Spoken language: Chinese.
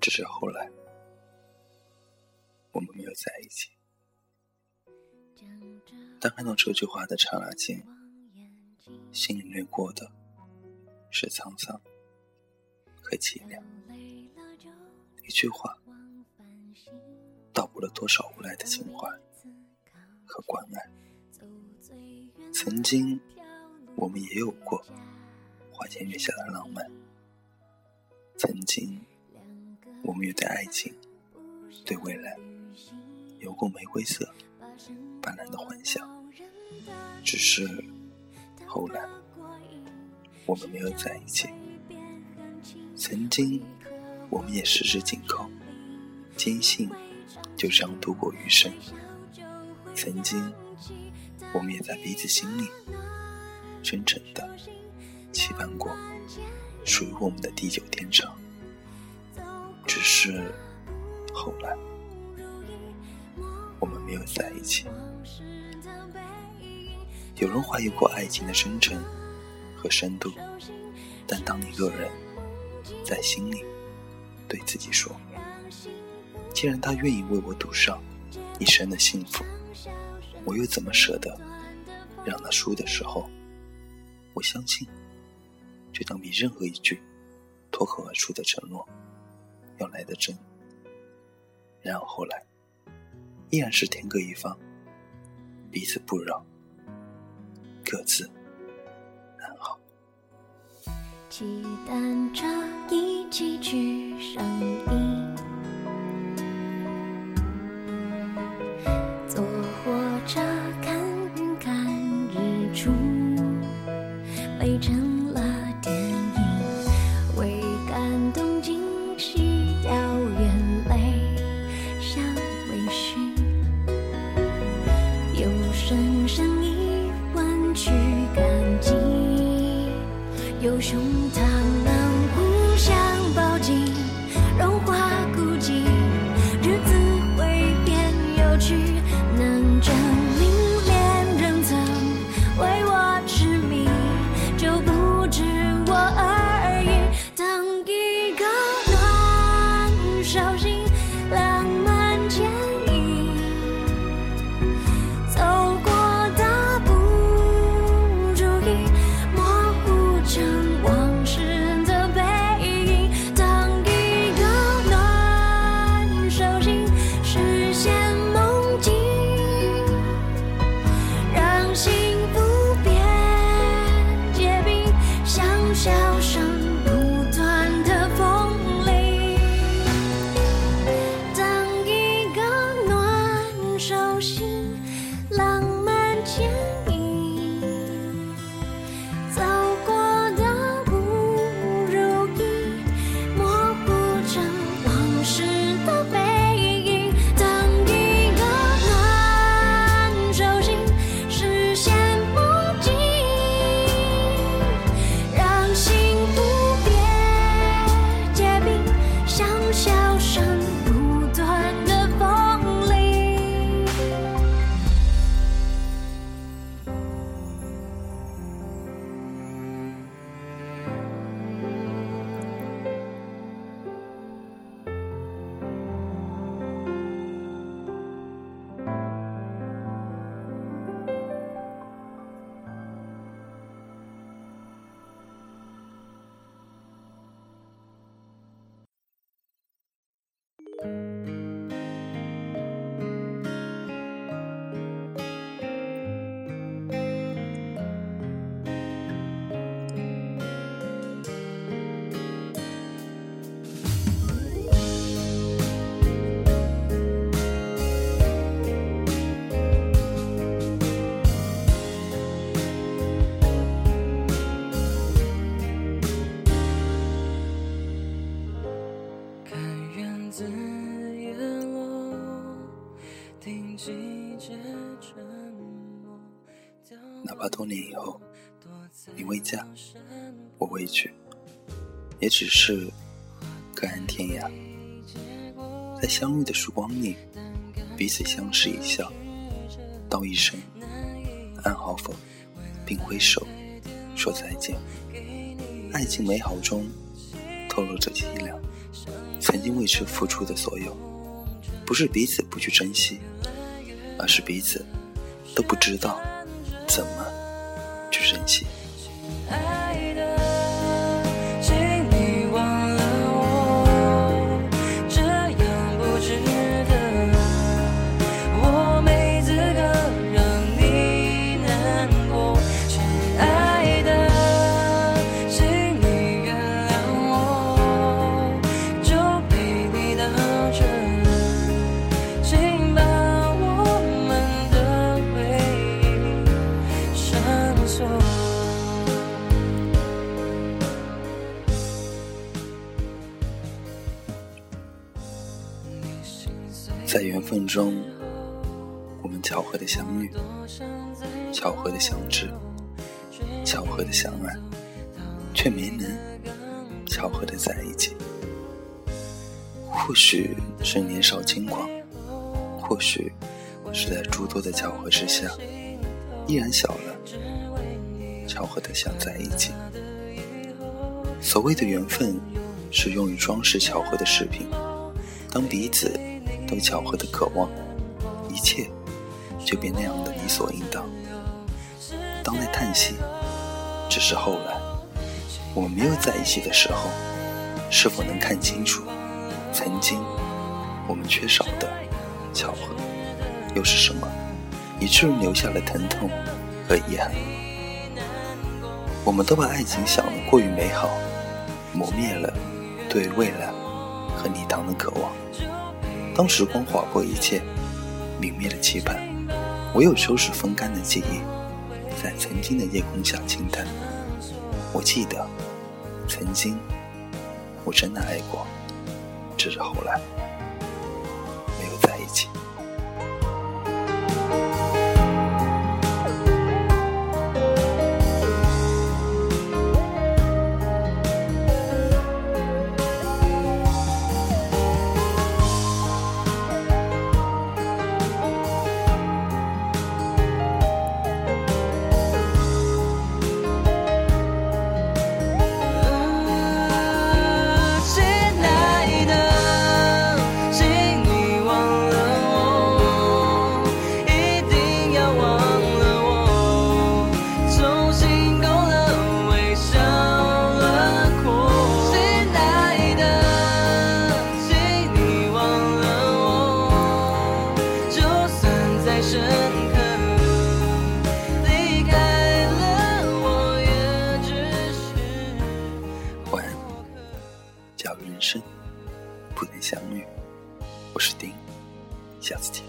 只是后来，我们没有在一起。当看到这句话的刹那间，心里掠过的是沧桑和凄凉。一句话，道破了多少无奈的情怀和关爱。曾经，我们也有过花前月下的浪漫。曾经，我们也对爱情、对未来有过玫瑰色斑斓的幻想。只是后来，我们没有在一起。曾经，我们也十指紧扣，坚信就这样度过余生。曾经，我们也在彼此心里真诚的期盼过。属于我们的地久天长，只是后来我们没有在一起。有人怀疑过爱情的深沉和深度，但当一个人在心里对自己说：“既然他愿意为我赌上一生的幸福，我又怎么舍得让他输的时候？”我相信。这将比任何一句脱口而出的承诺要来的真。然后后来，依然是天各一方，彼此不扰，各自安好。期待着一起去上映，深深一吻去感激。有胸膛哪怕多年以后，你未嫁，我未娶，也只是各安天涯。在相遇的曙光里，彼此相视一笑，道一声安好否，并挥手说再见。爱情美好中透露着凄凉。曾经为之付出的所有，不是彼此不去珍惜，而是彼此都不知道怎么去珍惜。分中，我们巧合的相遇，巧合的相知，巧合的相爱，却没能巧合的在一起。或许是年少轻狂，或许是在诸多的巧合之下，依然小了，巧合的想在一起。所谓的缘分，是用于装饰巧合的饰品。当彼此都巧合的渴望，一切就变那样的理所应当。当在叹息，只是后来我们没有在一起的时候，是否能看清楚曾经我们缺少的巧合又是什么，以至于留下了疼痛和遗憾？我们都把爱情想得过于美好，磨灭了对未来和礼堂的渴望。当时光划过一切，泯灭了期盼，唯有收拾风干的记忆，在曾经的夜空下轻叹。我记得，曾经我真的爱过，只是后来假如人生不能相遇，我是丁，下次见。